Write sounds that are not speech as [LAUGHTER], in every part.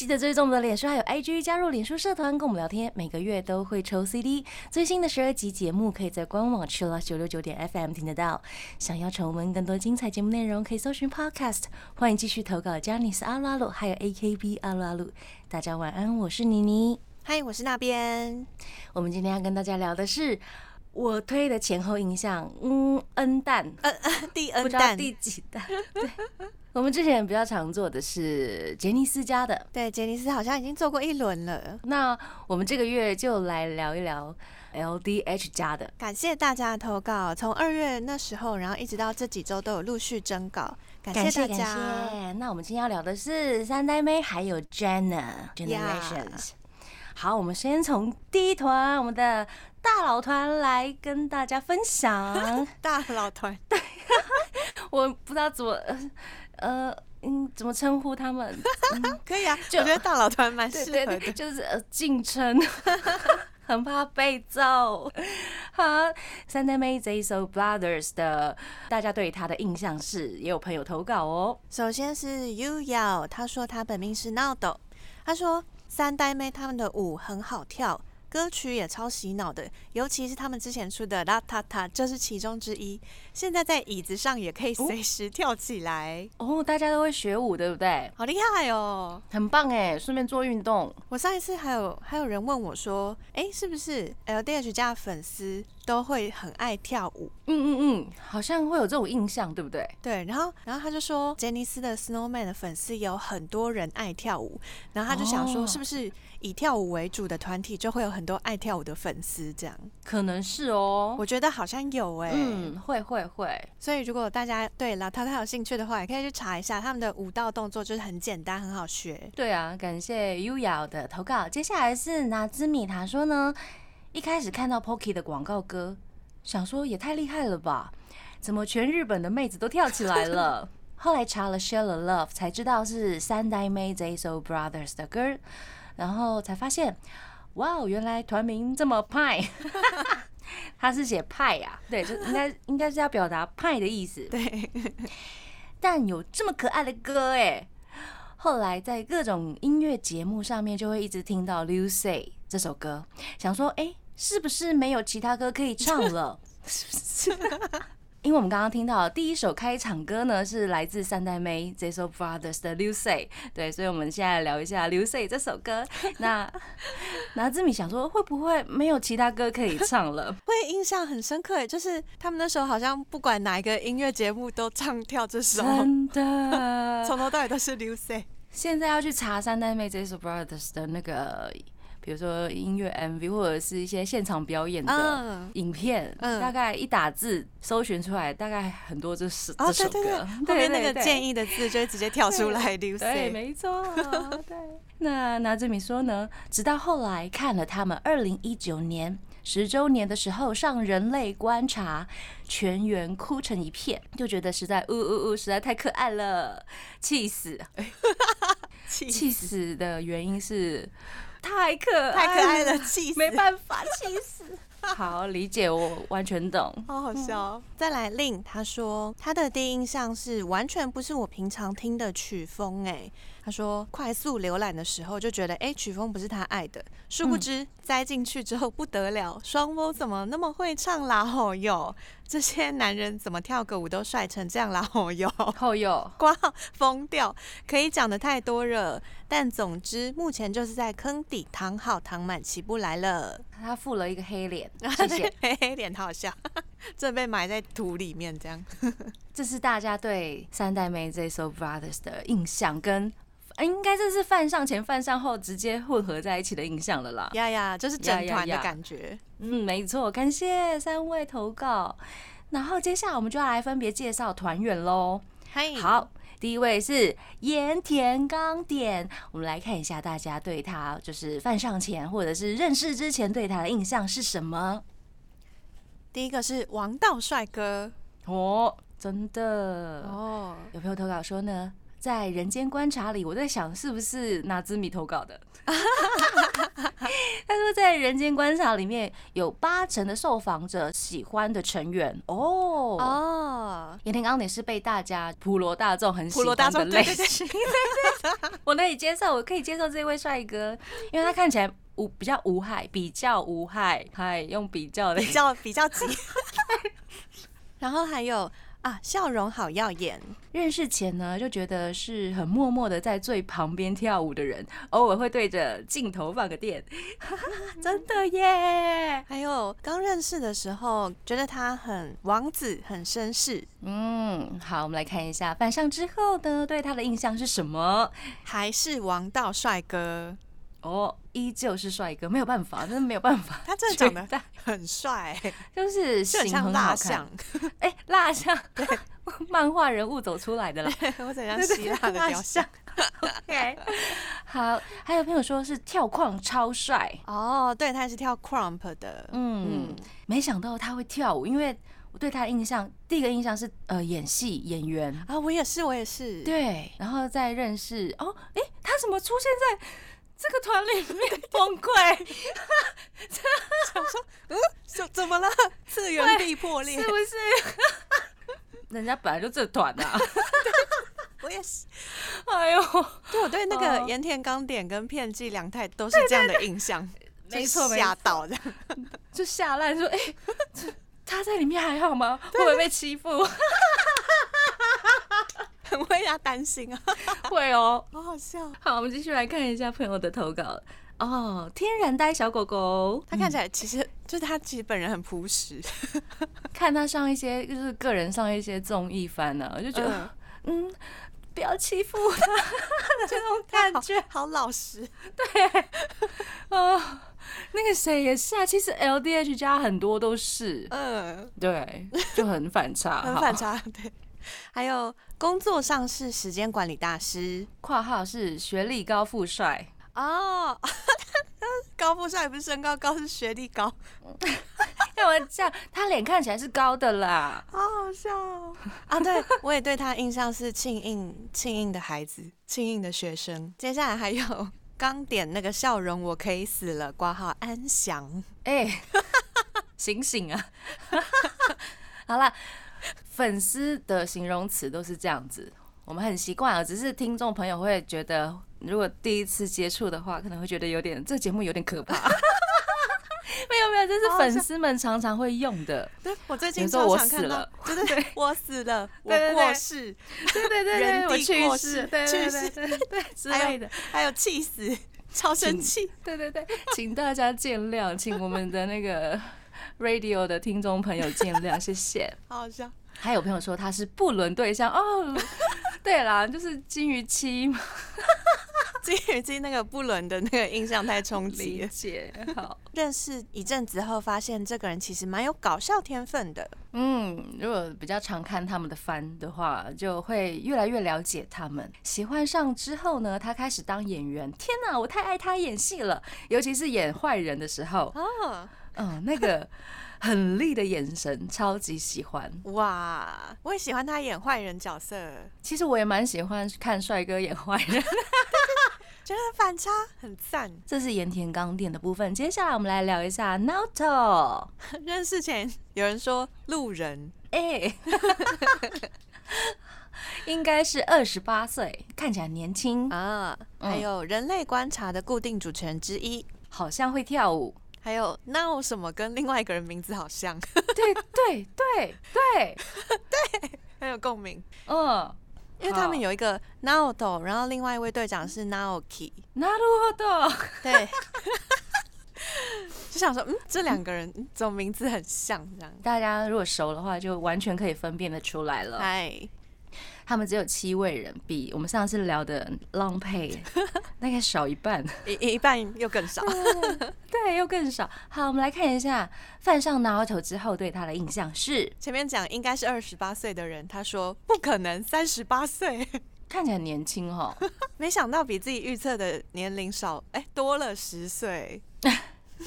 记得追踪我们的脸书还有 IG，加入脸书社团跟我们聊天，每个月都会抽 CD。最新的十二集节目可以在官网 Chillus 九六九点 FM 听得到。想要重温更多精彩节目内容，可以搜寻 Podcast。欢迎继续投稿 j a n i c e 阿鲁阿鲁，还有 AKB 阿鲁阿鲁。大家晚安，我是妮妮。嗨，我是那边。我们今天要跟大家聊的是我推的前后印象，嗯，N 蛋，嗯嗯，第不 N 知道弹，第几蛋。对，[LAUGHS] 我们之前比较常做的是杰尼斯家的，对，杰尼斯好像已经做过一轮了。那我们这个月就来聊一聊 LDH 家的。感谢大家的投稿，从二月那时候，然后一直到这几周都有陆续征稿，感谢大家。那我们今天要聊的是三代妹还有 Jenna Generations。好，我们先从第一团我们的大佬团来跟大家分享。[LAUGHS] 大佬团，对我不知道怎么呃呃嗯怎么称呼他们。[LAUGHS] 可以啊，就我觉得大佬团蛮适合的。就是呃敬称，[LAUGHS] 很怕被揍。好，三代妹这一首 Brothers 的，大家对他的印象是，也有朋友投稿哦。首先是 Yu Yao，他说他本名是闹斗，他说三代妹他们的舞很好跳。歌曲也超洗脑的，尤其是他们之前出的《啦塔塔》，这是其中之一。现在在椅子上也可以随时跳起来，哦，大家都会学舞，对不对？好厉害哦！很棒哎，顺便做运动。我上一次还有还有人问我说，哎、是不是 LDH 家的粉丝都会很爱跳舞？嗯嗯嗯，好像会有这种印象，对不对？对，然后然后他就说，杰尼斯的 Snowman 的粉丝有很多人爱跳舞，然后他就想说，哦是不是以跳舞为主的团体就会有很多爱跳舞的粉丝？这样，可能是哦。我觉得好像有哎、嗯，会会会。所以如果大家对老太太有兴趣的话，也可以去查一下他们的舞蹈动作，就是很简单，很好学。对啊，感谢优雅的投稿。接下来是拿兹米，他说呢，一开始看到 Pocky 的广告歌，想说也太厉害了吧，怎么全日本的妹子都跳起来了？[LAUGHS] 后来查了《Share Love》，才知道是三代妹 JSO Brothers 的歌，然后才发现，哇哦，原来团名这么派，[LAUGHS] 他是写派呀、对，就应该 [LAUGHS] 应该是要表达派的意思。对，但有这么可爱的歌哎。后来在各种音乐节目上面就会一直听到《Lucy》这首歌，想说哎、诶是不是没有其他歌可以唱了？[LAUGHS] 是不是？[LAUGHS] 因为我们刚刚听到第一首开场歌呢，是来自三代妹这首 Brothers 的《Lucy》，对，所以我们现在来聊一下《Lucy》这首歌。[LAUGHS] 那拿兹米想说，会不会没有其他歌可以唱了？会印象很深刻耶，就是他们那时候好像不管哪一个音乐节目都唱跳这首，真的，从头到尾都是 Lucy。现在要去查三代妹这首 Brothers 的那个，比如说音乐 MV 或者是一些现场表演的嗯，影片，嗯大概一打字搜寻出来，大概很多这是哦，这首对对对，歌，后面那个建议的字就会直接跳出来对。没错，对。那拿志米说呢，直到后来看了他们二零一九年十周年的时候上《人类观察》，全员哭成一片，就觉得实在呜呜呜，实在太可爱了，气死！[LAUGHS] 气气死的原因是太可太可爱了，，气死，没办法，气死。[LAUGHS] 好，理解，我完全懂。好好笑哦。再来令他说他的第一印象是完全不是我平常听的曲风哎。他说快速浏览的时候就觉得哎曲风不是他爱的，殊不知栽进去之后不得了，双波怎么那么会唱啦吼哟？这些男人怎么跳个舞都帅成这样啦吼哟？后右，挂号疯掉，可以讲的太多了。但总之，目前就是在坑底躺好躺满起不来了。[LAUGHS] 他附了一个黑脸，[LAUGHS] 谢谢。黑黑脸好笑，[LAUGHS] 这被埋在土里面这样。这是大家对三代妹这首 Brothers 的印象，跟呃应该这是犯上前犯上后直接混合在一起的印象了啦。呀呀，就是整团的感觉。嗯，没错，感谢三位投稿。然后接下来我们就要来分别介绍团员喽。嗨，好，第一位是盐田刚典，我们来看一下大家对他就是犯上前或者是认识之前对他的印象是什么？第一个是王道帅哥哦，真的。哦，有朋友投稿说呢，在《人间观察》里，我在想是不是拿兹米投稿的。他说，在《人间观察》里面有八成的受访者喜欢的成员哦。哦，岩田刚典是被大家普罗大众很喜欢的类型，[LAUGHS] 我可以接受，我可以接受这位帅哥，因为他看起来无比较无害，比较无害，嗨，用比较的比较比较急。[LAUGHS] [LAUGHS] 然后还有啊，笑容好耀眼，认识前呢，就觉得是很默默的在最旁边跳舞的人，偶尔会对着镜头放个电，[LAUGHS] 真的耶。还有刚认识的时候，觉得他很王子，很绅士，嗯，好，我们来看一下反上之后呢，对他的印象是什么？还是王道帅哥。哦，依旧是帅哥，没有办法，真的没有办法。[LAUGHS] 他真的长得很帅、就是像型很好看蜡像，哎、蜡像，对，[LAUGHS] 漫画人物走出来的啦。[LAUGHS] 我怎样希腊的雕像。OK，好，还有朋友说是跳框超帅，哦，对，他也是跳 crump 的，嗯，嗯。没想到他会跳舞，因为我对他的印象，第一个印象是呃演戏演员，啊，我也是，我也是，对，然后再认识哦，哎、他怎么出现在这个团里面崩溃？[LAUGHS] [LAUGHS] 想说嗯怎怎么了？次元壁破裂是，不是？人家本来就这团啊！我也是。[LAUGHS] 哎呦，对，我对那个哦盐田刚典跟片寄凉太都是这样的印象，没错就是吓到这样。就吓烂说，哎、这他在里面还好吗？会不会被欺负？很为他担心啊，[LAUGHS] 会哦。好好笑。好，我们继续来看一下朋友的投稿。哦，天然呆小狗狗，他看起来其实就是他其实本人很朴实，[LAUGHS] 看他上一些就是个人上一些综艺番呢、我就觉得，嗯不要欺负他 [LAUGHS] 这种感觉好老实。啊。那个谁也是啊，其实 L D H 家很多都是，嗯，对，就很反差，很反差。对，还有工作上是时间管理大师括号是学历高富帅，哦。高富帅不是身高高，是学历高，[LAUGHS] 干嘛这样？他脸看起来是高的啦。好好笑哦啊！对，我也对他印象是庆应庆应的孩子，庆应的学生。接下来还有刚点那个笑容，我可以死了，挂号安详。哎、醒醒啊！[LAUGHS] 好啦，粉丝的形容词都是这样子，我们很习惯了。只是听众朋友会觉得，如果第一次接触的话，可能会觉得有点这节目有点可怕。[LAUGHS] 没有没有，这是粉丝们常常会用的。对我最近说我死了，对对对，我死了，[LAUGHS] 我对对对过世，对对对人对，我地去过世，对对对去世对对对之类的。还有气死，超生气。对对对，请大家见谅，请我们的那个 radio 的听众朋友见谅，谢谢。好 [LAUGHS] 好笑。还有朋友说他是不伦对象哦，[LAUGHS] 对啦，就是金鱼期嘛，[LAUGHS] 金鱼姬那个不伦的那个印象太冲击理了。解好。认识一阵子后，发现这个人其实蛮有搞笑天分的。嗯，如果比较常看他们的番的话，就会越来越了解他们。喜欢上之后呢，他开始当演员。天哪，我太爱他演戏了，尤其是演坏人的时候，哦，嗯，那个很厉的眼神，超级喜欢。哇，我也喜欢他演坏人角色，其实我也蛮喜欢看帅哥演坏人。[LAUGHS] 觉得反差很赞。这是盐田刚店的部分。接下来我们来聊一下 Naoto。[LAUGHS] 认识前有人说路人，哎、[LAUGHS] 应该是二十八岁，看起来年轻，啊，嗯还有人类观察的固定主持人之一，好像会跳舞。还有那有什么跟另外一个人名字好像，对对对对，[LAUGHS] 很有共鸣。嗯，因为他们有一个 Naoto，然后另外一位队长是 Naoki，なるほど。对，[LAUGHS] 就想说，嗯，这两个人嗯怎么名字很像这样？大家如果熟的话，就完全可以分辨得出来了。哎， 他们只有七位人，比我们上次聊的 Long [LAUGHS] Pay 大概少一半。一一半又更少。对，又更少。好，我们来看一下犯上 Naruto 之后对他的印象是前面讲应该是二十八岁的人，他说不可能三十八岁，[LAUGHS] 看起来很年轻哦。没想到比自己预测的年龄少，哎、多了十岁。[LAUGHS]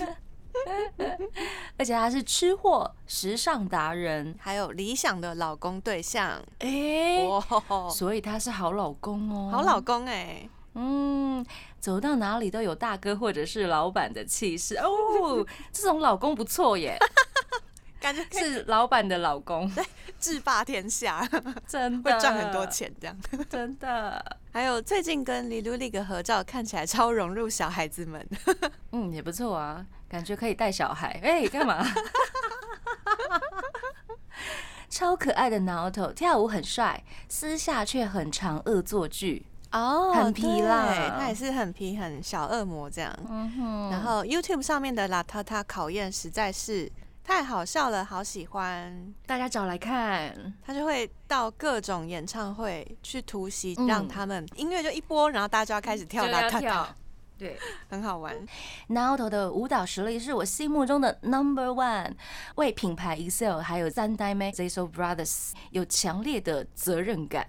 [LAUGHS] 而且他是吃货、时尚达人，还有理想的老公对象，哎、哇，所以他是好老公哦，好老公哎、嗯，走到哪里都有大哥或者是老板的气势。哦，这种老公不错耶，[LAUGHS] 感觉是老板的老公，制霸天下，[LAUGHS] 真的会赚很多，钱这样。真的，[LAUGHS] 还有最近跟李露丽的合照，看起来超融入小孩子们。[LAUGHS] 嗯，也不错啊，感觉可以带小孩，哎、干嘛？超可爱的挠头，跳舞很帅，私下却很常恶作剧。哦很皮啦他也是很皮，很小恶魔这样。嗯哼，然后 YouTube 上面的邋遢遢考验实在是太好笑了，好喜欢。大家找来看，他就会到各种演唱会去突袭，嗯让他们音乐就一波，然后大家就要开始跳就要邋遢遢，跳，对。很好玩。挠头的舞蹈实力是我心目中的 number one，为品牌 Excel 还有三代妹 z e s o Brothers 有强烈的责任感。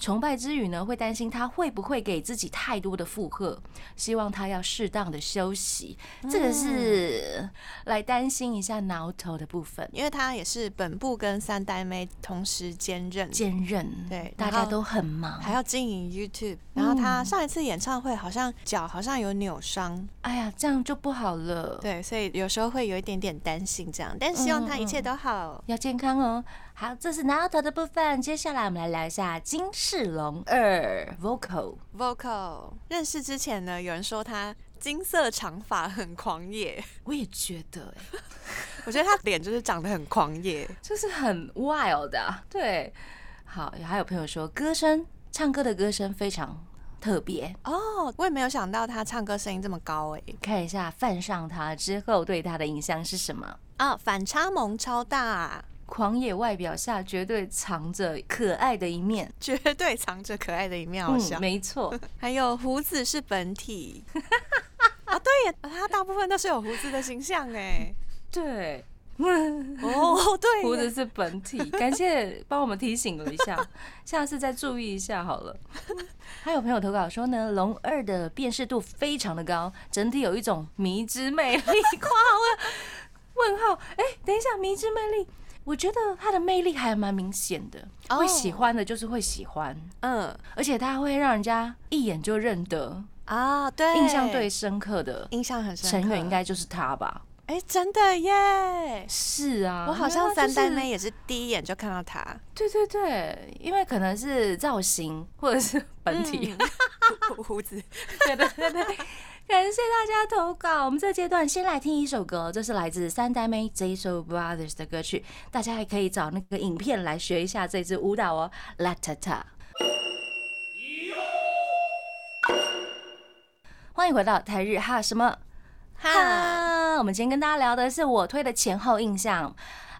崇拜之余呢，会担心他会不会给自己太多的负荷，希望他要适当的休息。这个是来担心一下挠头的部分，因为他也是本部跟三代妹同时兼任，兼任，对大家都很忙。还要经营 YouTube。然后他上一次演唱会好像脚好像有扭伤，哎呀，这样就不好了。对，所以有时候会有一点点担心这样，但希望他一切都好。要健康哦。好，这是挠头的部分。接下来我们来聊一下金世龙二 vocal。Vocal 认识之前呢，有人说他金色长发很狂野，我也觉得、欸，[LAUGHS] 我觉得他脸就是长得很狂野。就是很 wild 啊。对，好，还有朋友说歌声，唱歌的歌声非常特别。哦，我也没有想到他唱歌声音这么高哎。看一下犯上他之后对他的印象是什么？啊，反差萌超大，狂野外表下绝对藏着可爱的一面。绝对藏着可爱的一面，[LAUGHS] 好像。嗯，没错，[LAUGHS] 还有胡子是本体。啊，对耶，他大部分都是有胡子的形象哎。[LAUGHS] 对，哦，对，胡子是本体，感谢帮我们提醒了一下，下次再注意一下好了。还有朋友投稿说呢，龙二的辨识度非常的高，整体有一种迷之魅力。括号问号，哎、等一下，迷之魅力，我觉得他的魅力还蛮明显的，哦会喜欢的就是会喜欢，嗯而且他会让人家一眼就认得，啊，对，印象最深刻的印象很深刻。成员应该就是他吧？哎，真的耶！是啊，我好像三代妹也是第一眼就看到他对对对，因为可能是造型或者是本体。[LAUGHS] 胡子。对对对对，感谢大家投稿。我们这阶段先来听一首歌，这是来自三代妹 Ziso Brothers 的歌曲，大家还可以找那个影片来学一下这支舞蹈哦，La Ta Ta。欢迎回到台日哈什么哈？我们今天跟大家聊的是我推的前后印象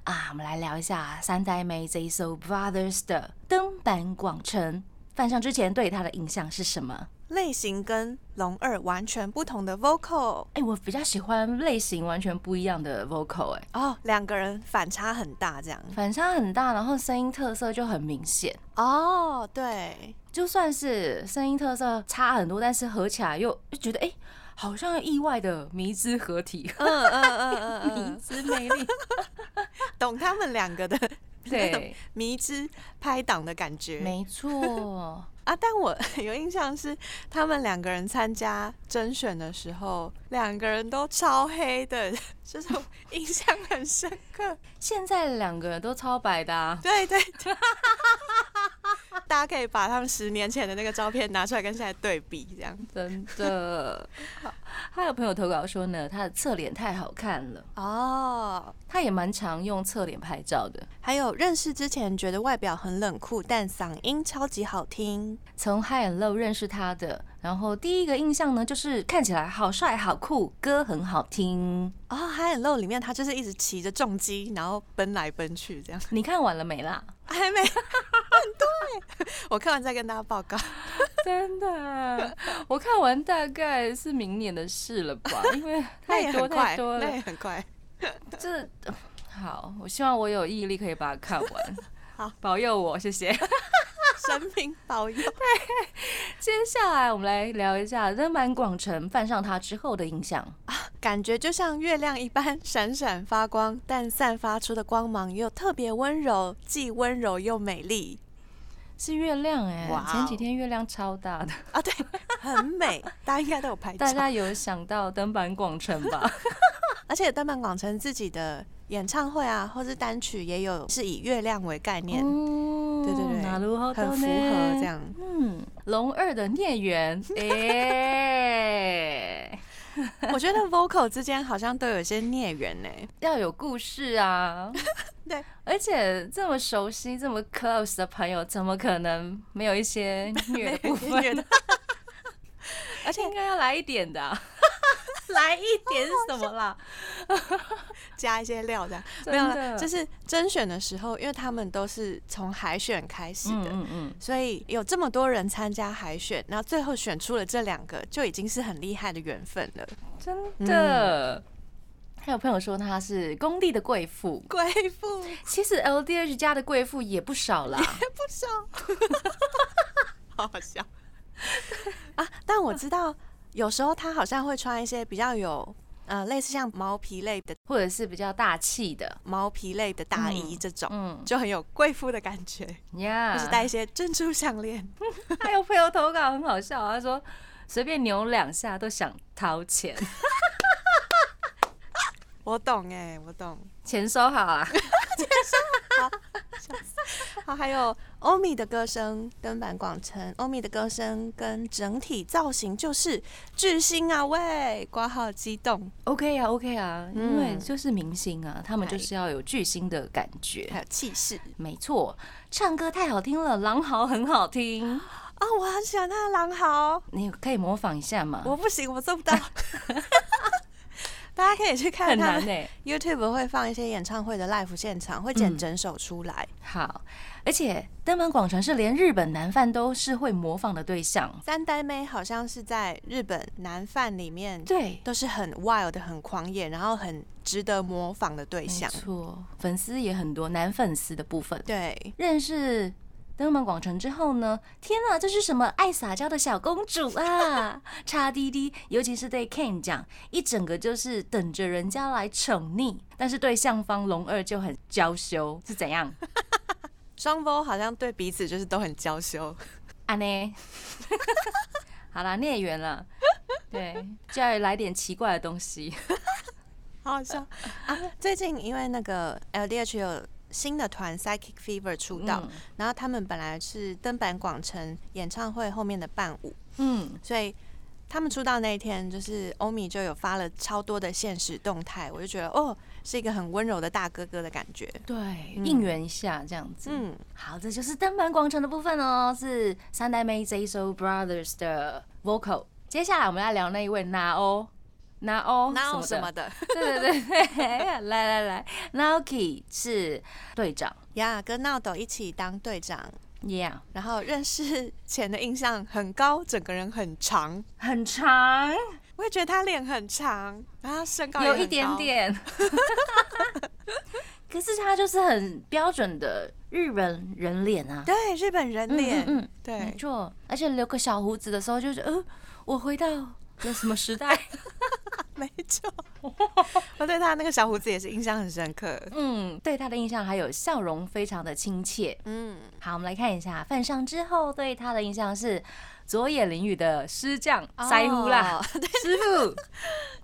啊，我们来聊一下三代妹 Ziso Brothers 的登坂广城。犯上之前对他的印象是什么？类型跟龙二完全不同的 vocal 哎、我比较喜欢类型完全不一样的 vocal，哎、哦，两个人反差很大，这样。反差很大，然后声音特色就很明显。哦，对，就算是声音特色差很多，但是合起来又又觉得哎、好像意外的迷之合体，嗯嗯嗯嗯迷嗯，[LAUGHS] 之魅力。[LAUGHS] 懂他们两个的对，[LAUGHS] 迷之拍档的感觉。没错。啊。但我 [LAUGHS] 有印象是他们两个人参加甄选的时候，两个人都超黑的，[LAUGHS] 这种印象很深刻。[LAUGHS] 现在两个人都超白的、啊，对对对，大家可以把他们十年前的那个照片拿出来跟现在对比，这样真的。好还有朋友投稿说呢，他的侧脸太好看了，哦。他也蛮常用侧脸拍照的。还有认识之前觉得外表很冷酷，但嗓音超级好听。从 High and Low 认识他的，然后第一个印象呢，就是看起来好帅好酷，歌很好听。哦，《海很露》里面他就是一直骑着重机，然后奔来奔去这样。你看完了没啦？还没，[LAUGHS] 对，我看完再跟大家报告。[LAUGHS] 真的，我看完大概是明年的事了吧，[LAUGHS] 因为太多太，多了那。也很快。这好，我希望我有毅力可以把它看完。好，保佑我，谢谢。神明保佑。[LAUGHS] 对接下来我们来聊一下登坂广城犯上他之后的印象。感觉就像月亮一般闪闪发光，但散发出的光芒又特别温柔，既温柔又美丽是月亮哎、前几天月亮超大的，[LAUGHS] 啊！对，很美，[LAUGHS] 大家应该都有拍照大。家有想到登板广城吧？而且登坂广城自己的演唱会啊，或是单曲也有是以月亮为概念，嗯对对对なるほど很符合ね这样。嗯，龙二的孽缘，[LAUGHS] 哎、我觉得 vocal 之间好像都有一些孽缘呢。要有故事啊。[LAUGHS] 对，而且这么熟悉、这么 close 的朋友，怎么可能没有一些[LAUGHS] 虐的部分？虐的而且应该要来一点的啊、 来一点什么啦？[LAUGHS] 加一些料这样，没真有了。就是甄选的时候，因为他们都是从海选开始的，嗯嗯嗯，所以有这么多人参加海选，然后最后选出了这两个，就已经是很厉害的缘分了。真的。还有朋友说她是工地的贵妇，贵妇其实 LDH 家的贵妇也不少啦。[LAUGHS] 也不少，[LAUGHS] 好好笑啊！但我知道，有时候他好像会穿一些比较有呃类似像毛皮类的或者是比较大气的，毛皮类的大衣嗯这种，嗯。就很有贵妇的感觉，呀就是戴一些珍珠项链。[LAUGHS] 还有朋友投稿很好笑，他说随便扭两下都想掏钱，[LAUGHS] 我懂哎、我懂。钱收好啊。好，好还有欧米的歌声跟板广城，欧米的歌声跟整体造型就是巨星啊喂，挂号激动，OK 啊，OK 啊，因为嗯就是明星啊，他们就是要有巨星的感觉还。有气势没错，唱歌太好听了，狼嚎很好听，啊！我很喜欢他的狼嚎，你可以模仿一下吗？我不行，我做不到。[LAUGHS] 大家可以去看很他们难哎、[LAUGHS] YouTube 会放一些演唱会的 live 现场，会剪嗯整首出来。好，而且登门广传是连日本男犯都是会模仿的对象。三代妹好像是在日本男犯里面对，都是很 wild、很狂野，然后很值得模仿的对没象。错，粉丝也很多，男粉丝的部分。对，认识登门广城之后呢，天啊，这是什么爱撒娇的小公主啊！[LAUGHS] 叉滴滴，尤其是对 Ken 讲，一整个就是等着人家来宠溺，但是对象方龙二就很娇羞，是怎样？[LAUGHS] 双方好像对彼此就是都很娇羞。啊呢？[LAUGHS] 好啦，孽缘了，对，就要来点奇怪的东西。好好笑啊！最近因为那个 LDH 有新的团 Psychic Fever 出道，嗯然后他们本来是登坂广城演唱会后面的伴舞，嗯，所以他们出道那一天，就是欧米就有发了超多的现实动态，我就觉得哦，是一个很温柔的大哥哥的感觉。对，嗯应援一下这样子。嗯，好，这就是登板广城的部分哦，是三代妹这一首 Brothers 的 vocal。接下来我们来聊那一位拿欧，拿欧哪有什么的？对对 [LAUGHS] 对。对，来来来，Naoki 是队长。呀跟闹斗一起当队长，，Yeah，然后认识前的印象很高，整个人很长，很长，我也觉得他脸很长，然后他身高有一点高，点。[LAUGHS] 可是他就是很标准的日本人脸啊，对，日本人脸，嗯嗯嗯。没对，错，而且留个小胡子的时候，就是呃，我回到了什么时代？[LAUGHS] 没错，我对他那个小胡子也是印象很深刻。嗯，对他的印象还有笑容非常的亲切。嗯，好，我们来看一下犯上之后对他的印象是佐野绫羽的师匠腮胡啦，哦师傅。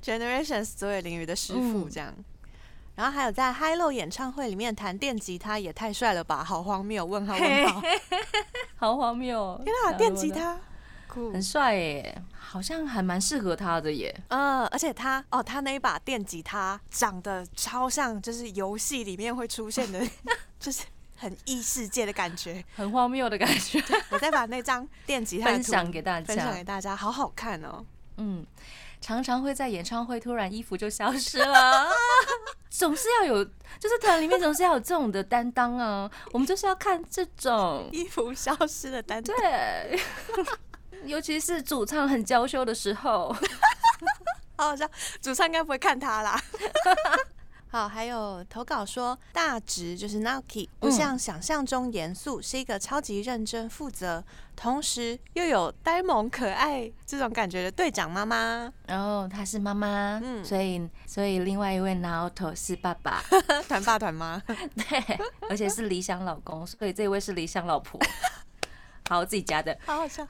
Generations 佐野绫羽的师傅嗯这样。然后还有在 Low 演唱会里面弹电吉他，也太帅了吧！好荒谬！问号问号！好荒谬哦！天啊，电吉他，酷很帅耶，好像还蛮适合他的耶。嗯，而且他哦，他那一把电吉他长得超像，就是游戏里面会出现的，[LAUGHS] 就是很异世界的感觉。很荒谬的感觉，[LAUGHS] 我再把那张电吉他分享给大家分享给。大家，好好看哦。嗯，常常会在演唱会突然衣服就消失了，[LAUGHS] 总是要有，就是团里面总是要有这种的担当啊。我们就是要看这种，衣服消失的担当，对，尤其是主唱很娇羞的时候。[LAUGHS] 好好笑。主唱应该不会看他啦。[LAUGHS] 好，还有投稿说大直就是 Naoki，不像想象中严肃，是一个超级认真负责，同时又有呆萌可爱这种感觉的队长妈妈。然后她是妈妈，嗯所以所以另外一位 Naoto 是爸爸，[LAUGHS] 团爸团妈，对，而且是理想老公，所以这位是理想老婆。好，我自己加的。好好笑。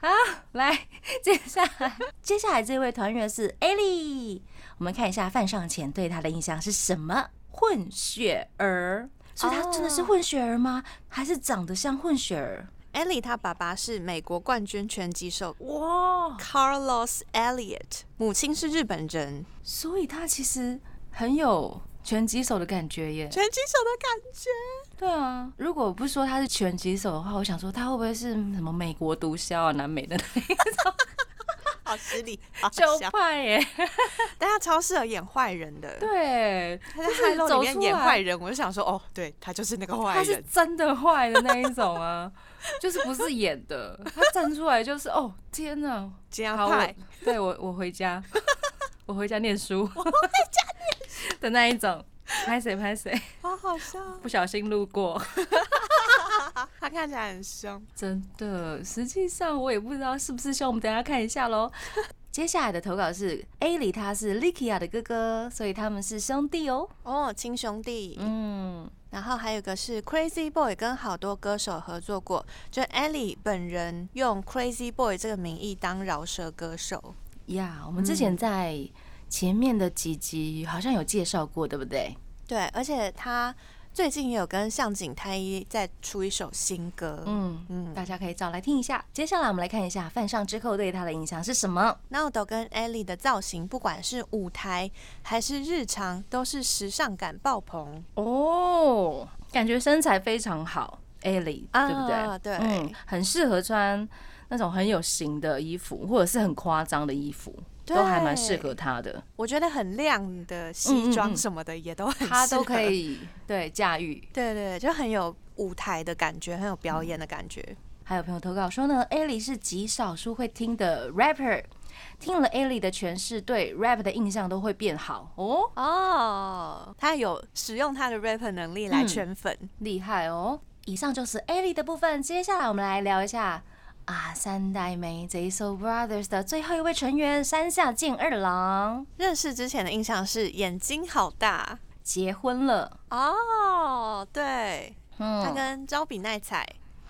来，接下来接下来这位团员是 Ellie，我们看一下范尚前对他的印象是什么？混血儿，所以他真的是混血儿吗？还是长得像混血儿？Ellie 她爸爸是美国冠军拳击手哇，Carlos Elliott，母亲是日本人，所以他其实很有拳击手的感觉耶。拳击手的感觉。对啊，如果不说他是拳击手的话，我想说他会不会是什么美国毒枭啊、南美的那一种？好失礼，[LAUGHS] 好就坏，耶？但他超适合演坏人的。对，他在就是《海漏》里面走出来演坏人，我就想说，哦，对他就是那个坏他是。真的坏的那一种啊，[LAUGHS] 就是不是演的，他站出来就是哦天哪，好，这样派我，对我我回家，[LAUGHS] 我回家念书，我回家念书。的那一种，拍谁拍谁，[LAUGHS] 好好笑。[LAUGHS] 不小心路过，[LAUGHS] 他看起来很凶。真的，实际上我也不知道是不是凶，我们等一下看一下喽。接下来的投稿是 A 里，他是 Likia 的哥哥，所以他们是兄弟哦。哦，亲兄弟。嗯，然后还有一个是 Crazy Boy，跟好多歌手合作过，就 Ellie 本人用 Crazy Boy 这个名义当饶舌歌手。呀，我们之前在前面的几集好像有介绍过，对不对？对，而且他最近也有跟向井太一再出一首新歌。嗯嗯，大家可以找来听一下。接下来我们来看一下范上之后对他的影响是什么。那我都跟 Ellie 的造型，不管是舞台还是日常，都是时尚感爆棚。哦，感觉身材非常好，Ellie，、啊对不对？对嗯，很适合穿那种很有型的衣服，或者是很夸张的衣服，都还蛮适合他的。我觉得很亮的西装嗯什么的也都很，他都可。以对驾驭。对对，就很有舞台的感觉，很有表演的感觉。还有朋友投稿说呢，Ellie 是极少数会听的 rapper，听了 Ellie 的诠释，对 rap 的印象都会变好哦，哦，他有使用他的 rap 能力来嗯圈粉。厉害哦。以上就是 Ellie 的部分，接下来我们来聊一下啊三代目 JSO Brothers 的最后一位成员山下健二郎认识之前的印象是眼睛好大结婚了，哦，对，他嗯，跟招比奈彩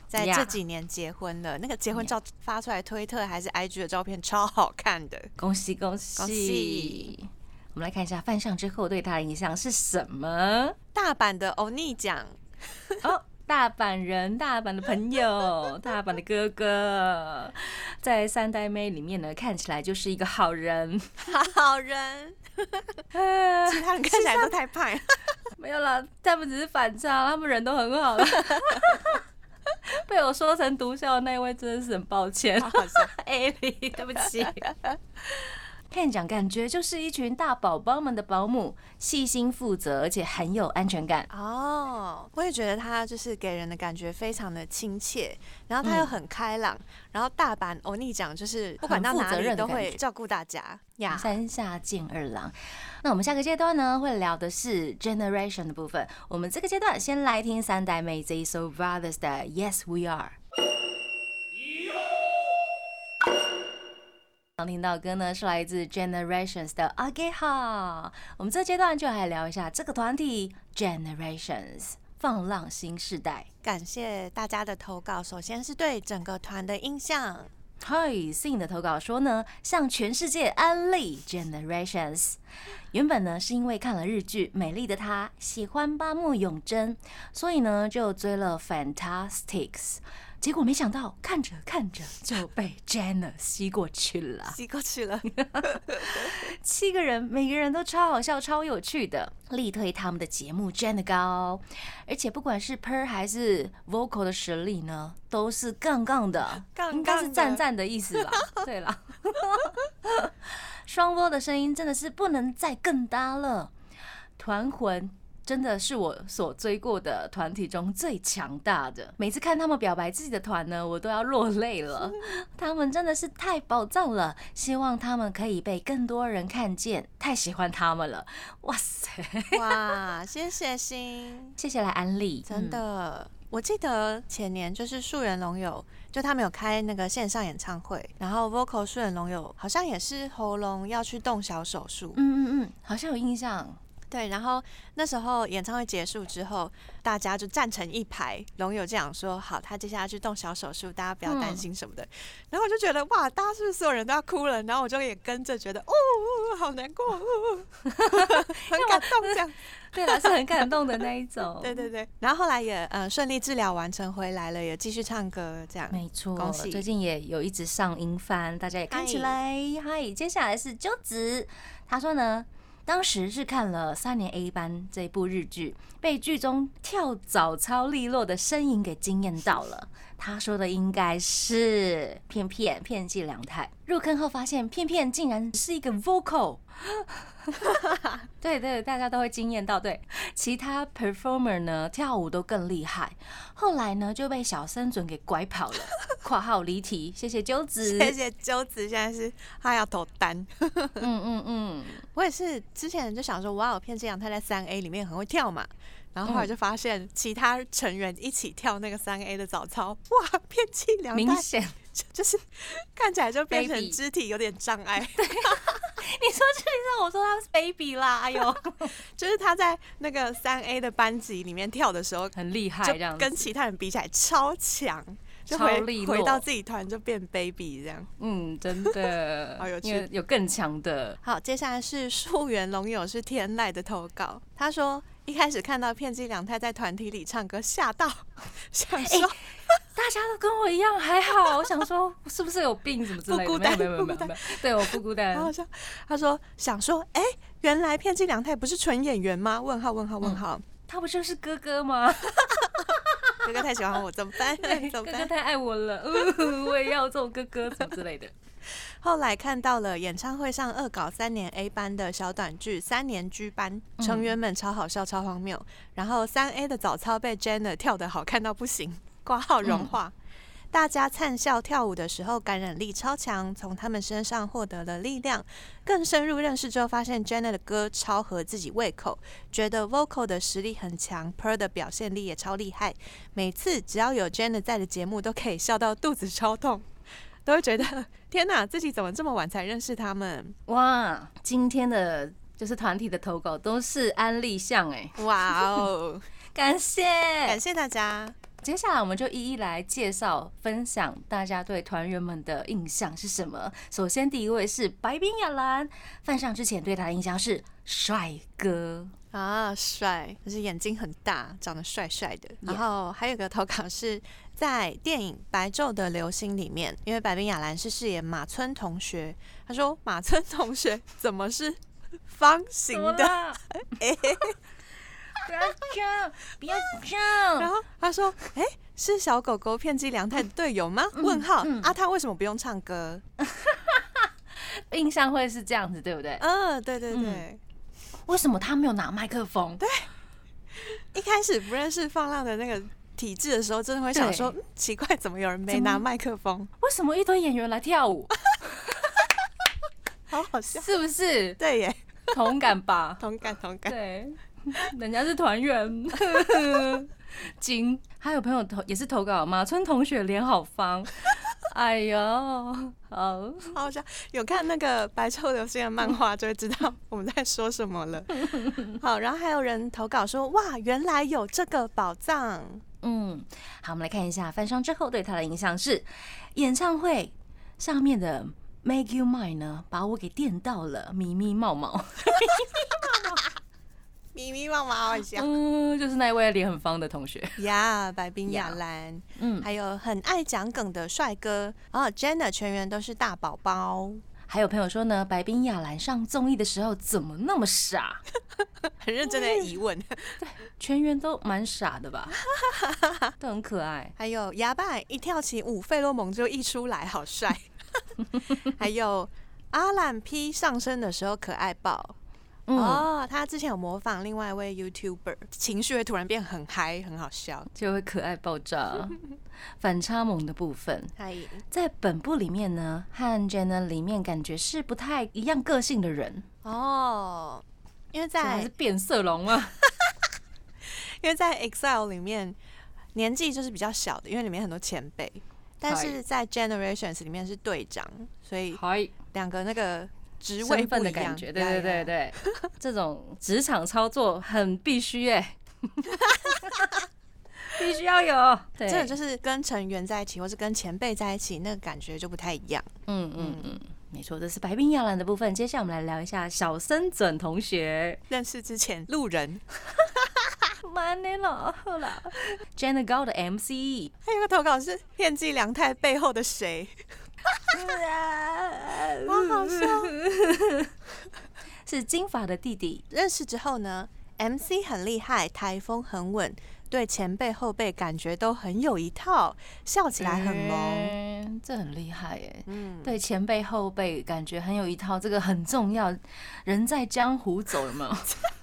在这几年结婚了。那个结婚照发出来，推特还是 IG 的照片超好看的。恭喜恭喜！恭喜我们来看一下范上之后对他的印象是什么？大阪的欧尼奖，哦，大阪人，大阪的朋友，[LAUGHS] 大阪的哥哥，在三代妹里面呢，看起来就是一个好人。好人，呃 [LAUGHS] 其他人看起来都太派。[LAUGHS] 没有啦，他们只是反差，他们人都很好。被我说成毒枭的那一位真的是很抱歉好好笑。艾莉，对不起。看讲感觉就是一群大宝宝们的保姆，细心负责，而且很有安全感。哦，我也觉得他就是给人的感觉非常的亲切，然后他又嗯很开朗，然后大阪欧尼讲就是不管到哪里都会照顾大家呀。山下健二郎。那我们下个阶段呢，会聊的是 Generation 的部分。我们这个阶段先来听三代妹 JSO Brothers 的 Yes We Are。刚听到的歌呢是来自 Generations 的 a g e h a 我们这阶段就来聊一下这个团体 Generations 放浪新时代。感谢大家的投稿，首先是对整个团的印象。嗨，Sing 的投稿说呢，向全世界安利 Generations。原本呢是因为看了日剧《美丽的她》，喜欢八木永真，所以呢就追了 Fantastics。结果没想到看着看着就被 Jenna 吸过去了。吸过去了，[LAUGHS] 七个人，每个人都超好笑、超有趣的，力推他们的节目 Jenna 高，而且不管是 Per 还是 Vocal 的实力呢，都是杠杠的，杠杠的。应该是赞赞的意思吧？对了，[LAUGHS] 双波的声音真的是不能再更搭了，团魂真的是我所追过的团体中最强大的。每次看他们表白自己的团呢，我都要落泪了。他们真的是太宝藏了，希望他们可以被更多人看见。太喜欢他们了，哇塞！哇，谢谢心，[LAUGHS] 谢谢来安利，真的。我记得前年就是树人龙友，就他们有开那个线上演唱会，然后 vocal 树人龙友好像也是喉咙要去动小手术，嗯嗯嗯，好像有印象。对，然后那时候演唱会结束之后，大家就站成一排，龙友这样说：“好，他接下来去动小手术，大家不要担心什么的。”然后我就觉得哇，大家是不是所有人都要哭了？然后我就也跟着觉得哦，好难过，[LAUGHS] 很感动这样。[LAUGHS] 对了，是很感动的那一种。[LAUGHS] 对对对。然后后来也呃顺利治疗完成回来了，也继续唱歌这样。没错，恭喜！最近也有一直上音番，大家也看起来嗨。接下来是鸠子，他说呢。当时是看了三年 A 班这部日剧，被剧中跳早操利落的身影给惊艳到了。他说的应该是片片片寄凉太。入坑后发现片片竟然是一个 vocal。[LAUGHS] 对对，大家都会惊艳到。对，其他 performer 呢，跳舞都更厉害。后来呢，就被小森准给拐跑了。[LAUGHS] 括号离题，谢谢鸠子，谢谢鸠子。现在是他要投单。嗯嗯嗯，[LAUGHS] 我也是之前就想说，哇，片寄凉太在三 A 里面很会跳嘛。然后后来就发现其他成员一起跳那个三 A 的早操，哇，片气两明显。[LAUGHS] 就是看起来就变成肢体有点障碍。对。[LAUGHS] 你说这里让我说他是 baby 啦，哎呦，[LAUGHS] 就是他在那个三 A 的班级里面跳的时候很厉害，这样跟其他人比起来超强，就回回到自己团就变 baby 这样。嗯，真的，好有趣，有更强的。好，接下来是树原龙友是天籁的投稿，他说一开始看到片寄两太在团体里唱歌，吓到，[LAUGHS] 想说。大家都跟我一样还好，我想说是不是有病什么之类的？不孤单，没有没有没有，对我不孤单。好像，他说想说，哎，原来片寄凉太不是纯演员吗？问号问号问号，他不就是哥哥吗？[LAUGHS] 哥哥太喜欢我，怎么办？[LAUGHS] 哥哥太爱我了，我也要这种哥哥什么之类的。后来看到了演唱会上恶搞三年 A 班的小短剧《三年 G 班》，成员们超好笑超荒谬，然后三 A 的早操被 Jenna 跳得好看到不行。挂号融化，大家灿笑跳舞的时候，感染力超强，从他们身上获得了力量。更深入认识之后，发现 Jenna 的歌超合自己胃口，觉得 vocal 的实力很强，Per 的表现力也超厉害。每次只要有 Jenna 在的节目，都可以笑到肚子超痛，都会觉得 [LAUGHS] 天哪，自己怎么这么晚才认识他们？哇，今天的就是团体的投稿都是安利项哎，哇哦，[LAUGHS] 感谢感谢大家。接下来我们就一一来介绍、分享大家对团员们的印象是什么。首先，第一位是白冰亚兰，犯上之前对他的印象是帅哥啊，帅，就是眼睛很大，长得帅帅的。然后还有个投稿是在电影《白昼的流星》里面，因为白冰雅兰是饰演马村同学，他说马村同学怎么是方形的？[LAUGHS] 不要这样，不要这样。然后他说：“哎，是小狗狗骗机良太的队友吗？”问号啊，他为什么不用唱歌？[LAUGHS] 印象会是这样子，对不对？嗯，对对对。为什么他没有拿麦克风？对，一开始不认识放浪的那个体制的时候，真的会想说：奇怪，怎么有人没拿麦克风？为什么一堆演员来跳舞？[LAUGHS] 好好笑，是不是？对耶，同感吧？[LAUGHS] 同感，同感。对。人家是团员，[LAUGHS] 金还有朋友投也是投稿，马村同学脸好方，哎呦，好好笑，有看那个白昼流星的漫画就会知道我们在说什么了。好，然后还有人投稿说，哇，原来有这个宝藏。嗯，好，我们来看一下翻商之后对他的影响是，演唱会上面的 Make You Mine 呢，把我给电到了，咪咪冒冒。咪咪妈妈好像，嗯，就是那位脸很方的同学呀，白冰亚兰，嗯，还有很爱讲梗的帅哥，然后 Jenna 全员都是大宝宝。还有朋友说呢，白冰亚兰上综艺的时候怎么那么傻？[LAUGHS] 很认真的疑问。[LAUGHS] 对，全员都蛮傻的吧？[LAUGHS] 都很可爱。还有牙拜一跳起舞，费洛蒙就溢出来，好帅。还有阿兰 P 上身的时候可爱爆。嗯，哦，他之前有模仿另外一位 YouTuber，情绪会突然变很嗨，很好笑。就会可爱爆炸。反差萌的部分，嗨，在本部里面呢，和 Jenna 里面感觉是不太一样个性的人，哦，因为在变色龙吗？[LAUGHS] 因为在 Excel 里面年纪就是比较小的，因为里面很多前辈，但是在 Generations 里面是队长，所以嗨，两个那个职位身份。的感觉，对对对对，这种职场操作很必须哎，[LAUGHS] [LAUGHS] 必须要有，对，真的就是跟成员在一起，或是跟前辈在一起，那个感觉就不太一样。嗯嗯嗯，没错，这是白冰摇篮的部分。接下来我们来聊一下小森准同学。认识之前，路人慢点了，[LAUGHS] 好了，Jenna 高的 MC，还有个投稿是片寄凉太背后的谁？[LAUGHS] 我好笑。是金发的弟弟。认识之后呢，MC 很厉害，台风很稳，对前辈后辈感觉都很有一套，笑起来很萌。欸这很厉害耶。嗯，对前辈后辈感觉很有一套，这个很重要。人在江湖走，有没有？[LAUGHS]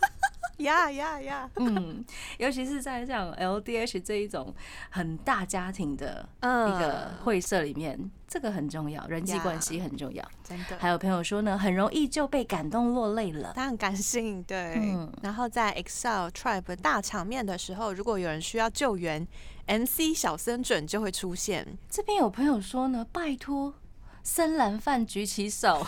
呀呀呀！嗯，尤其是在像 LDH 这一种很大家庭的嗯一个会社里面，这个很重要，人际关系很重要。真的，还有朋友说呢，很容易就被感动落泪了。他很感性，对。嗯然后在 Excel Tribe 大场面的时候，如果有人需要救援，MC 小森准就会出现。这边有朋友说呢，拜托深蓝饭举起手。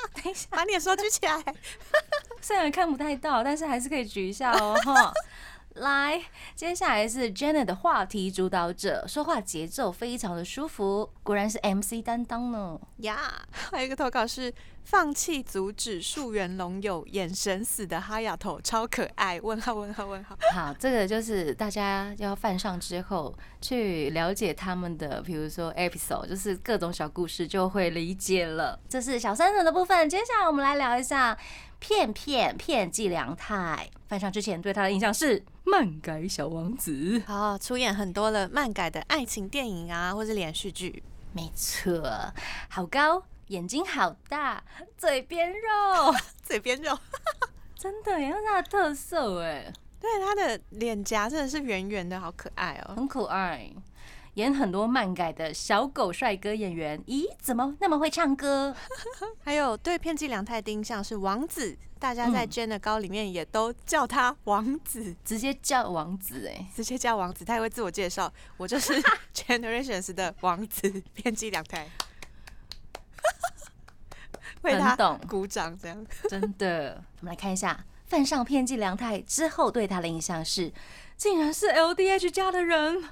[LAUGHS] 等一下，把你的手举起来。[LAUGHS] 虽然看不太到，但是还是可以举一下哦。哈，来，接下来是 Jenna 的话题主导者，说话节奏非常的舒服，果然是 MC 担当呢。呀还有一个投稿是放弃阻止树原龙友，眼神死的哈亚头超可爱。问号问号问号。好，这个就是大家要犯上之后去了解他们的，比如说 episode，就是各种小故事，就会理解了。这是小三人的部分，接下来我们来聊一下片片片寄凉太。翻上之前对他的印象是漫改小王子，好，出演很多的漫改的爱情电影啊，或是连续剧。没错，好高，眼睛好大，嘴边肉，[LAUGHS] 嘴边肉，真的也是他的特色哎。对他的脸颊真的是圆圆的，好可爱哦。很可爱，演很多漫改的小狗帅哥演员。咦，怎么那么会唱歌？[LAUGHS] 还有对片寄凉太的印象是王子，大家在嗯 Jenna 高里面也都叫他王子，直接叫王子哎，直接叫王子，他也会自我介绍，我就是 [LAUGHS] Generations 的王子，片寄凉太。[LAUGHS] 为他鼓掌，这样真的。我们来看一下犯上片寄凉太之后对他的印象是，竟然是 LDH 家的人，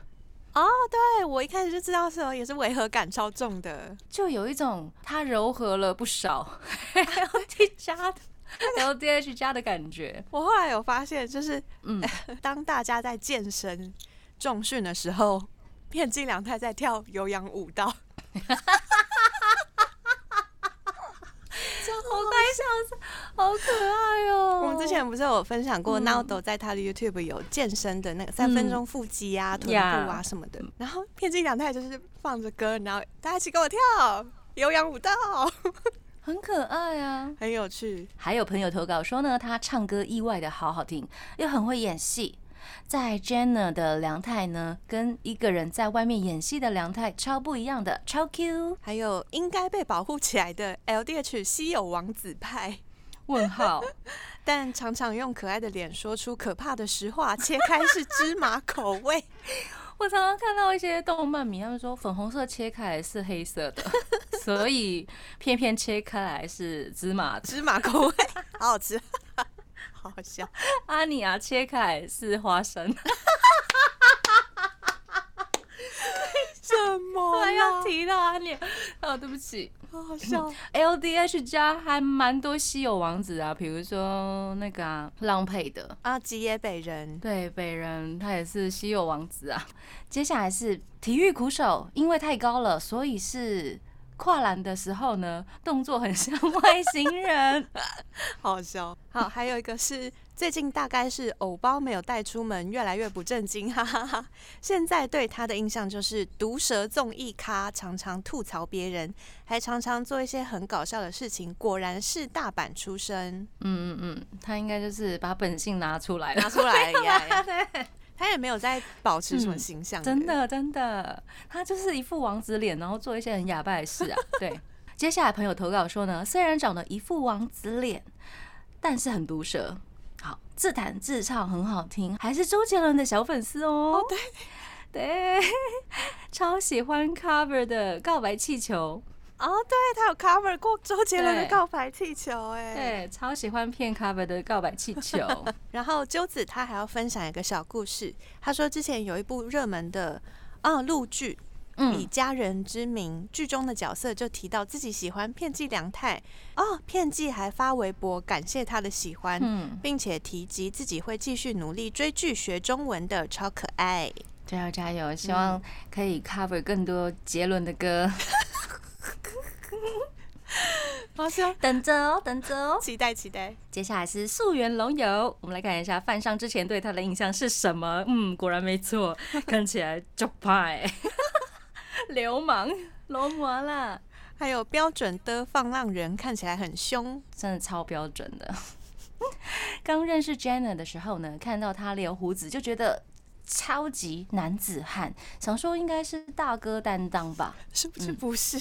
哦，对我一开始就知道是哦，也是违和感超重的。就有一种它柔和了不少 [LAUGHS] LD 加的 LDH 加的感觉。[LAUGHS] 我后来有发现，就是嗯，[LAUGHS] 当大家在健身重训的时候，片金良太在跳有氧舞蹈。好该笑死，好可爱哦、我们之前不是有分享过嗯 Naldo 在他的 YouTube 有健身的那个三分钟腹肌啊、臀部啊什么的，然后片寄两太就是放着歌，然后大家一起跟我跳有氧舞蹈，[LAUGHS] 很可爱啊。很有趣。还有朋友投稿说呢，他唱歌意外的好好听，又很会演戏。在 Jenna 的梁太呢，跟一个人在外面演戏的梁太超不一样的，超 Q。还有应该被保护起来的 LDH 稀有王子派，问号，[LAUGHS] 但常常用可爱的脸说出可怕的实话，切开是芝麻口味。[LAUGHS] 我常常看到一些动漫迷，他们说粉红色切开来是黑色的，[LAUGHS] 所以片片切开来是芝麻。芝麻口味，好好吃，好好笑。[LAUGHS] 阿尼亚切开是花生。什么要？提到阿尼亚，哦，对不起。好好笑。[LAUGHS] LDH 家还蛮多稀有王子啊，比如说那个啊，浪配的，啊，吉野北人，对，北人他也是稀有王子啊。接下来是体育苦手，因为太高了，所以是跨栏的时候呢，动作很像外星人。[LAUGHS] 好笑。好，还有一个是最近大概是偶包没有带出门，越来越不正经，[LAUGHS] 哈哈哈。现在对他的印象就是毒舌综艺咖，常常吐槽别人，还常常做一些很搞笑的事情。果然是大阪出身，嗯嗯嗯，他应该就是把本性拿出来了，拿出来呀。[LAUGHS] 他也没有在保持什么形象，真的真的，他就是一副王子脸，然后做一些很哑巴的事啊。[LAUGHS] 对，接下来朋友投稿说呢，虽然长得一副王子脸，但是很毒舌，好自弹自唱很好听，还是周杰伦的小粉丝哦。对对，[LAUGHS] 超喜欢 cover 的告白气球。哦，对他有 cover 过周杰伦的告白气球，哎，对，超喜欢骗 cover 的告白气球。[LAUGHS] 然后鸠子他还要分享一个小故事，他说之前有一部热门的啊陆剧，以家人之名，剧中的角色就提到自己喜欢片寄凉太，哦，片寄还发微博感谢他的喜欢，并且提及自己会继续努力追剧学中文的，超可爱，加油加油，希望可以 cover 更多杰伦的歌。好笑，等着哦，等着哦，期待期待。接下来是素媛龙友，我们来看一下范上之前对他的印象是什么？嗯，果然没错，[LAUGHS] 看起来就派，[LAUGHS] 流氓，罗摩啦。还有标准的放浪人，看起来很凶，真的超标准的。[LAUGHS] 刚认识 Jenna 的时候呢，看到他留胡子就觉得超级男子汉，想说应该是大哥担当吧？是不是？不是。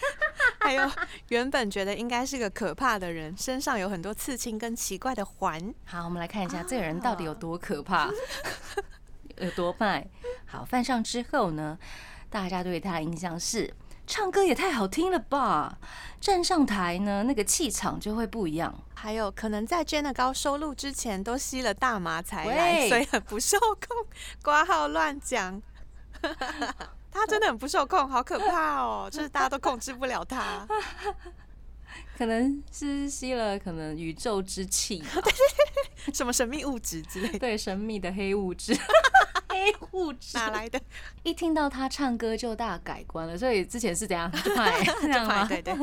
[LAUGHS] 还有原本觉得应该是个可怕的人，身上有很多刺青跟奇怪的环。好，我们来看一下这个人到底有多可怕，有多卖。好，犯上之后呢，大家对他的印象是唱歌也太好听了吧，站上台呢那个气场就会不一样。还有可能在 Jenna 高收录之前都吸了大麻才来，所以很不受控，[LAUGHS] 挂号乱讲。他真的很不受控，好可怕哦！[LAUGHS] 就是大家都控制不了他，[LAUGHS] 可能是吸了可能宇宙之气，[LAUGHS] 什么神秘物质之类，对，神秘的黑物质，黑物质哪来的？一听到他唱歌就大改观了，所以之前是怎样？就怕这样吗？对对，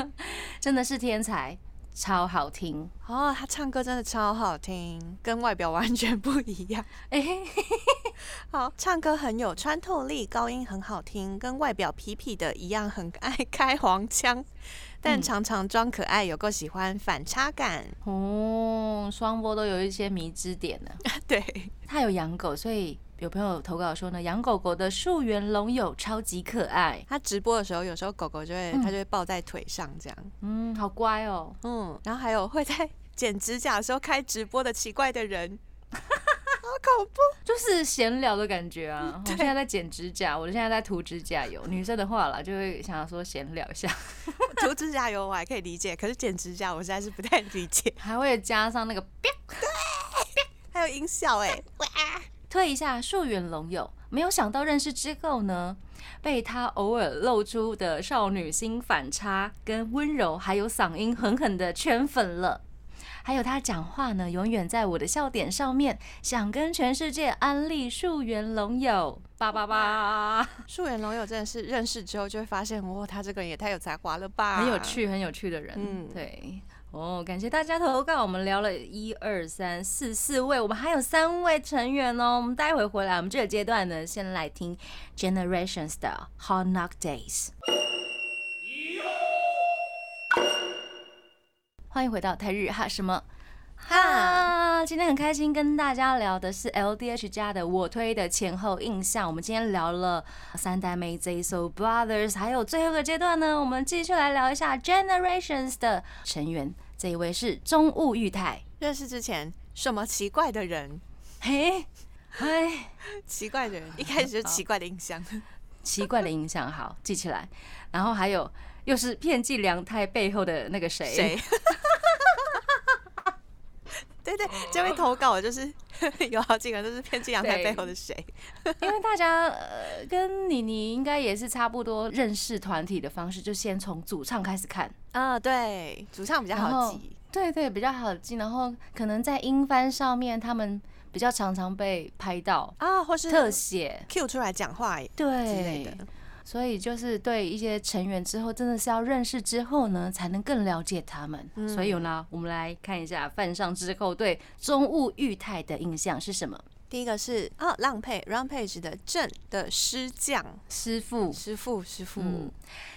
真的是天才。超好听哦，他唱歌真的超好听，跟外表完全不一样。哎，[LAUGHS] 好，唱歌很有穿透力，高音很好听，跟外表痞痞的一样，很爱开黄腔，但常常装可爱，有够喜欢反差感哦。双波都有一些迷之点呢。[LAUGHS] 对，他有养狗，所以。有朋友投稿说呢，养狗狗的树园龙友超级可爱。他直播的时候，有时候狗狗就会，他就会抱在腿上这样。嗯，好乖哦。嗯，然后还有会在剪指甲的时候开直播的奇怪的人，[LAUGHS] 好恐怖，就是闲聊的感觉啊。我现在在剪指甲，我现在在涂指甲油。女生的话啦，就会想要说闲聊一下。[LAUGHS] 涂指甲油我还可以理解，可是剪指甲我实在是不太理解。还会加上那个，对，[LAUGHS] 还有音效哎。推一下树远龙友，没有想到认识之后呢，被他偶尔露出的少女心反差跟温柔，还有嗓音狠狠的圈粉了。还有他讲话呢，永远在我的笑点上面，想跟全世界安利树远龙友。叭叭叭，[LAUGHS] 树远龙友真的是认识之后就会发现，哇，他这个人也太有才华了吧，很有趣，很有趣的人。嗯，对。哦，感谢大家投稿，我们聊了一二三四四位，我们还有三位成员哦。我们待会回来，我们这个阶段呢，先来听 Generations 的 Hot Knock Days。欢迎回到台日哈什么？哈，今天很开心跟大家聊的是 LDH 家的我推的前后印象。我们今天聊了三代妹 ZSO Brothers，还有最后一个阶段呢，我们继续来聊一下 Generations 的成员。这一位是中务裕太，认识之前什么奇怪的人？嘿，哎，奇怪的人，[LAUGHS] 一开始就奇怪的印象，奇怪的印象，好记起来。然后还有，又是片寄良太背后的那个谁？谁？对对，这位投稿就是 [LAUGHS] 有好几个都是片寄良太背后的谁？[LAUGHS] 因为大家呃跟妮妮应该也是差不多认识团体的方式，就先从主唱开始看。啊，对，主唱比较好记，对对，比较好记。然后可能在音翻上面，他们比较常常被拍到啊，或是特写 Q 出来讲话，对之类的。所以就是对一些成员之后，真的是要认识之后呢，才能更了解他们。所以呢，我们来看一下犯上之后对中务裕太的印象是什么？第一个是啊，浪配 Rampage 的正的师匠师傅，师傅，师傅，嗯，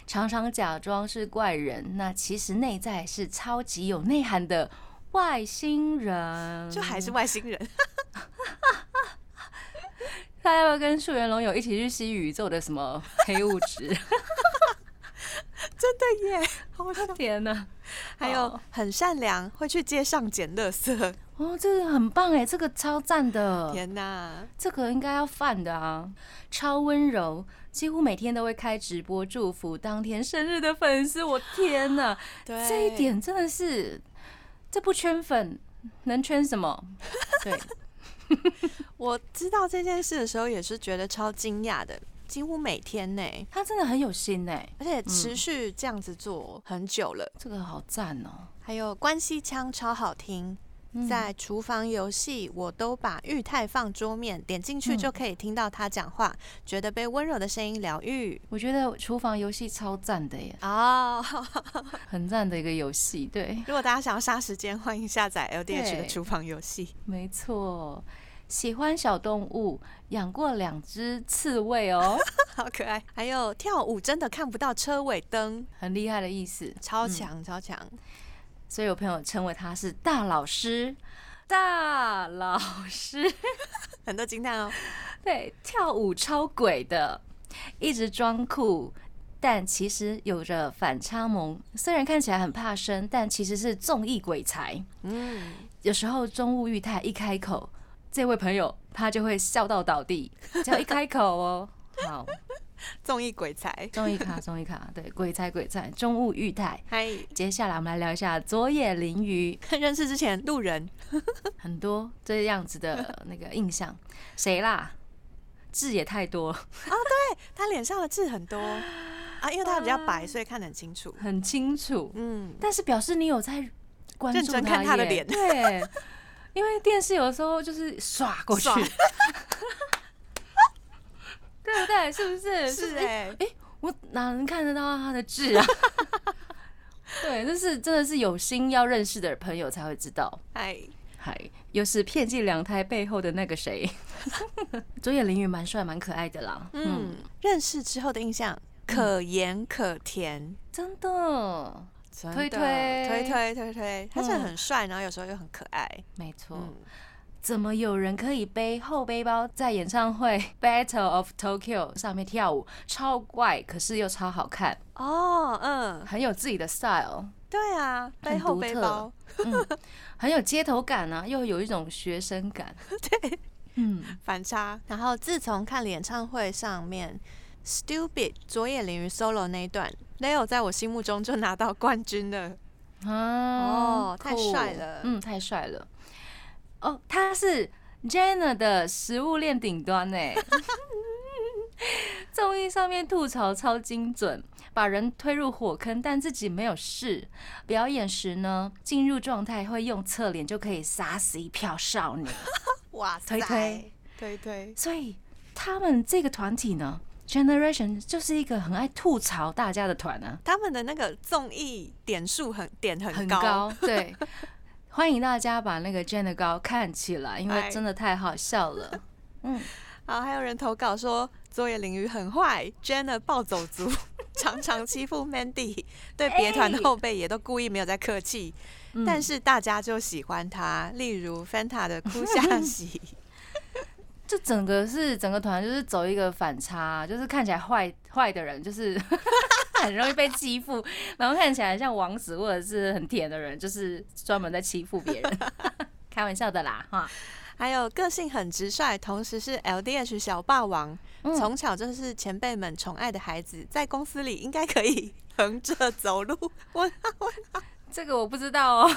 常常假装是怪人，那其实内在是超级有内涵的外星人，就还是外星人。[LAUGHS] 他要不要跟树元龙友一起去吸宇宙的什么 [LAUGHS] 黑物质？真的耶！我的天哪！还有很善良，会去街上捡垃圾。哦，这个很棒哎，这个超赞的！天哪，这个应该要犯的啊！超温柔，几乎每天都会开直播祝福当天生日的粉丝。我天哪，这一点真的是，这不圈粉能圈什么？[LAUGHS] 对。[LAUGHS] 我知道这件事的时候，也是觉得超惊讶的。几乎每天呢，他真的很有心呢，而且持续这样子做很久了，这个好赞哦。还有关西腔超好听，在厨房游戏我都把玉泰放桌面，点进去就可以听到他讲话，觉得被温柔的声音疗愈。我觉得厨房游戏超赞的耶，哦 [LAUGHS] [LAUGHS] 很赞的一个游戏。对，如果大家想要杀时间，欢迎下载 LDH 的厨房游戏。没错。喜欢小动物，养过两只刺猬哦，[LAUGHS] 好可爱。还有跳舞真的看不到车尾灯，很厉害的意思，超强超强。所以有朋友称为他是大老师，大老师，[LAUGHS] 很多惊叹哦。[LAUGHS] 对，跳舞超鬼的，一直装酷，但其实有着反差萌。虽然看起来很怕生，但其实是综艺鬼才。嗯，有时候中物裕太一开口。这位朋友他就会笑到倒地，只要一开口哦，好，[LAUGHS] 综艺鬼才，综艺卡，[LAUGHS] 综艺卡，对，鬼才鬼才，中物裕泰。嗨，接下来我们来聊一下佐野绫鱼，[LAUGHS] 认识之前路人。很多这样子的那个印象，谁啦？痣也太多。啊，对他脸上的痣很多。[GASPS] 啊，因为他比较白，所以看得很清楚，很清楚，嗯，但是表示你有在关注看他的脸，对。因为电视有的时候就是刷过去，对不对？是不是？[LAUGHS] 是哎，哎，我哪能看得到他的痣啊？[LAUGHS] 对，这是真的是有心要认识的朋友才会知道。嗨嗨，又是骗进两胎背后的那个谁？[LAUGHS] 佐野绫鱼蛮帅蛮可爱的啦。嗯，认识之后的印象可盐可甜，真的。推推推推推推，他真的很帅，然后有时候又很可爱。没错，怎么有人可以背后背包在演唱会 [LAUGHS] Battle of Tokyo 上面跳舞？超怪，可是又超好看哦。嗯，很有自己的 style。对啊，背后背包，嗯，很有街头感啊，[LAUGHS] 又有一种学生感。[LAUGHS] 对，嗯，反差。然后自从看演唱会上面 Stupid 佐野绫鱼 solo 那一段。Leo 在我心目中就拿到冠军了，哦，太帅了，嗯，太帅了。哦，他是 Jenna 的食物链顶端呢。综艺上面吐槽超精准，把人推入火坑，但自己没有事。表演时呢，进入状态会用侧脸就可以杀死一票少女。[LAUGHS] 哇塞，推推推推，所以他们这个团体呢？Generation 就是一个很爱吐槽大家的团啊，他们的那个综艺点数很点很高，对，[LAUGHS] 欢迎大家把那个 Jen 的高看起来，因为真的太好笑了。[LAUGHS] 嗯，好，还有人投稿说作业领域很坏，Jen 的暴走族 [LAUGHS] 常常欺负 Mandy，对别团的后辈也都故意没有在客气，但是大家就喜欢他，例如 Fanta 的哭下 [LAUGHS] 喜。就整个是整个团就是走一个反差，就是看起来坏坏的人就是 [LAUGHS] 很容易被欺负，然后看起来像王子或者是很甜的人，就是专门在欺负别人。[LAUGHS] 开玩笑的啦，哈。还有个性很直率，同时是 LDH 小霸王，从小就是前辈们宠爱的孩子，在公司里应该可以 [LAUGHS] 横着走路。我我这个我不知道哦，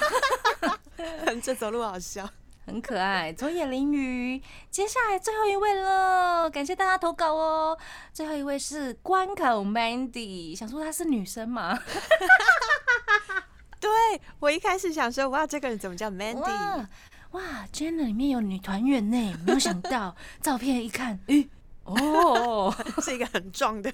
横着走路好笑。很可爱，左眼淋雨。接下来最后一位了，感谢大家投稿哦。最后一位是关口 Mandy，想说她是女生吗？[LAUGHS] 对我一开始想说，哇，这个人怎么叫 Mandy？哇 j e n n 里面有女团员呢，没有想到照片一看，诶，哦，[LAUGHS] 是一个很壮的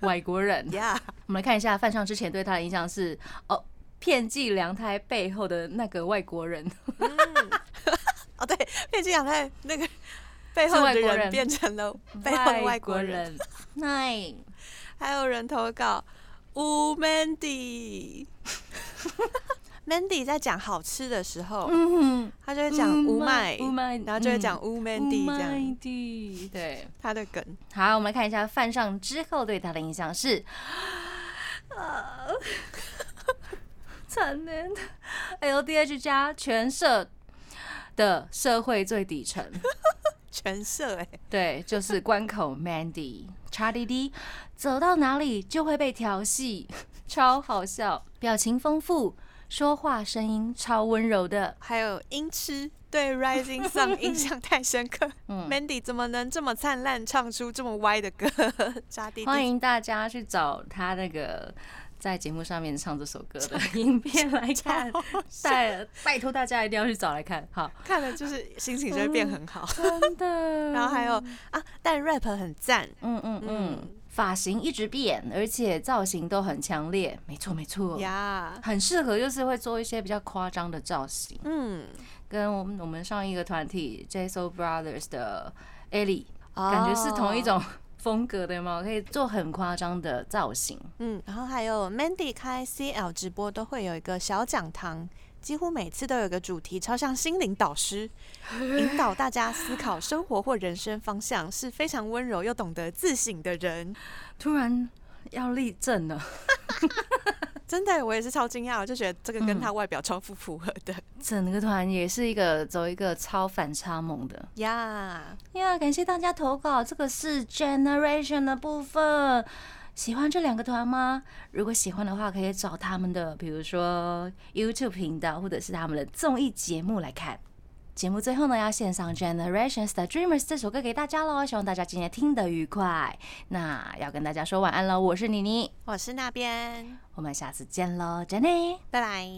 外国人。[LAUGHS] 呀。我们来看一下范上之前对他的印象是哦，遍计良胎背后的那个外国人。[LAUGHS] 哦，对，变金阳在那个背后的人人变成了背后的外国人。人。那还有人投稿，，U Mandy。[LAUGHS] Mandy 在讲好吃的时候，嗯，他就会讲乌麦，乌麦，然后就会讲乌 Mandy 这样对。他的梗。好，我们来看一下饭上之后对他的印象是，啊，[LAUGHS] 惨烈的 LDH 加全社的社会最底层，[LAUGHS] 全社哎，对，就是关口 Mandy 叉滴滴，走到哪里就会被调戏，[LAUGHS] 超好笑，表情丰富，说话声音超温柔的，还有音痴对 Rising Sun [LAUGHS] 印象太深刻。嗯。Mandy 怎么能这么灿烂，唱出这么歪的歌？扎弟弟，欢迎大家去找他那个在节目上面唱这首歌的影片来看，拜拜托大家一定要去找来看，好，看了就是心情就会变很好。[LAUGHS] 真的。然后还有啊，但 rap 很赞，嗯嗯嗯，发型一直变，而且造型都很强烈，没错没错，呀，很适合就是会做一些比较夸张的造型，嗯，跟我们我们上一个团体 J So Brothers 的 Ellie 感觉是同一种风格的嘛，可以做很夸张的造型。嗯，然后还有 Mandy 开 CL 直播都会有一个小讲堂，几乎每次都有个主题，超像心灵导师，[LAUGHS] 引导大家思考生活或人生方向，是非常温柔又懂得自省的人。突然要立正了，[LAUGHS] [LAUGHS] 真的，我也是超惊讶，我就觉得这个跟他外表超不符合的 [LAUGHS] 整个团也是一个走一个超反差萌的呀。呀！感谢大家投稿，这个是 Generation 的部分。喜欢这两个团吗？如果喜欢的话，可以找他们的，比如说 YouTube 频道，或者是他们的综艺节目来看。节目最后呢，要献上 Generations 的 Dreamers 这首歌给大家喽，希望大家今天听得愉快。那要跟大家说晚安喽，我是妮妮，我是那边，我们下次见喽，Jenny。拜拜。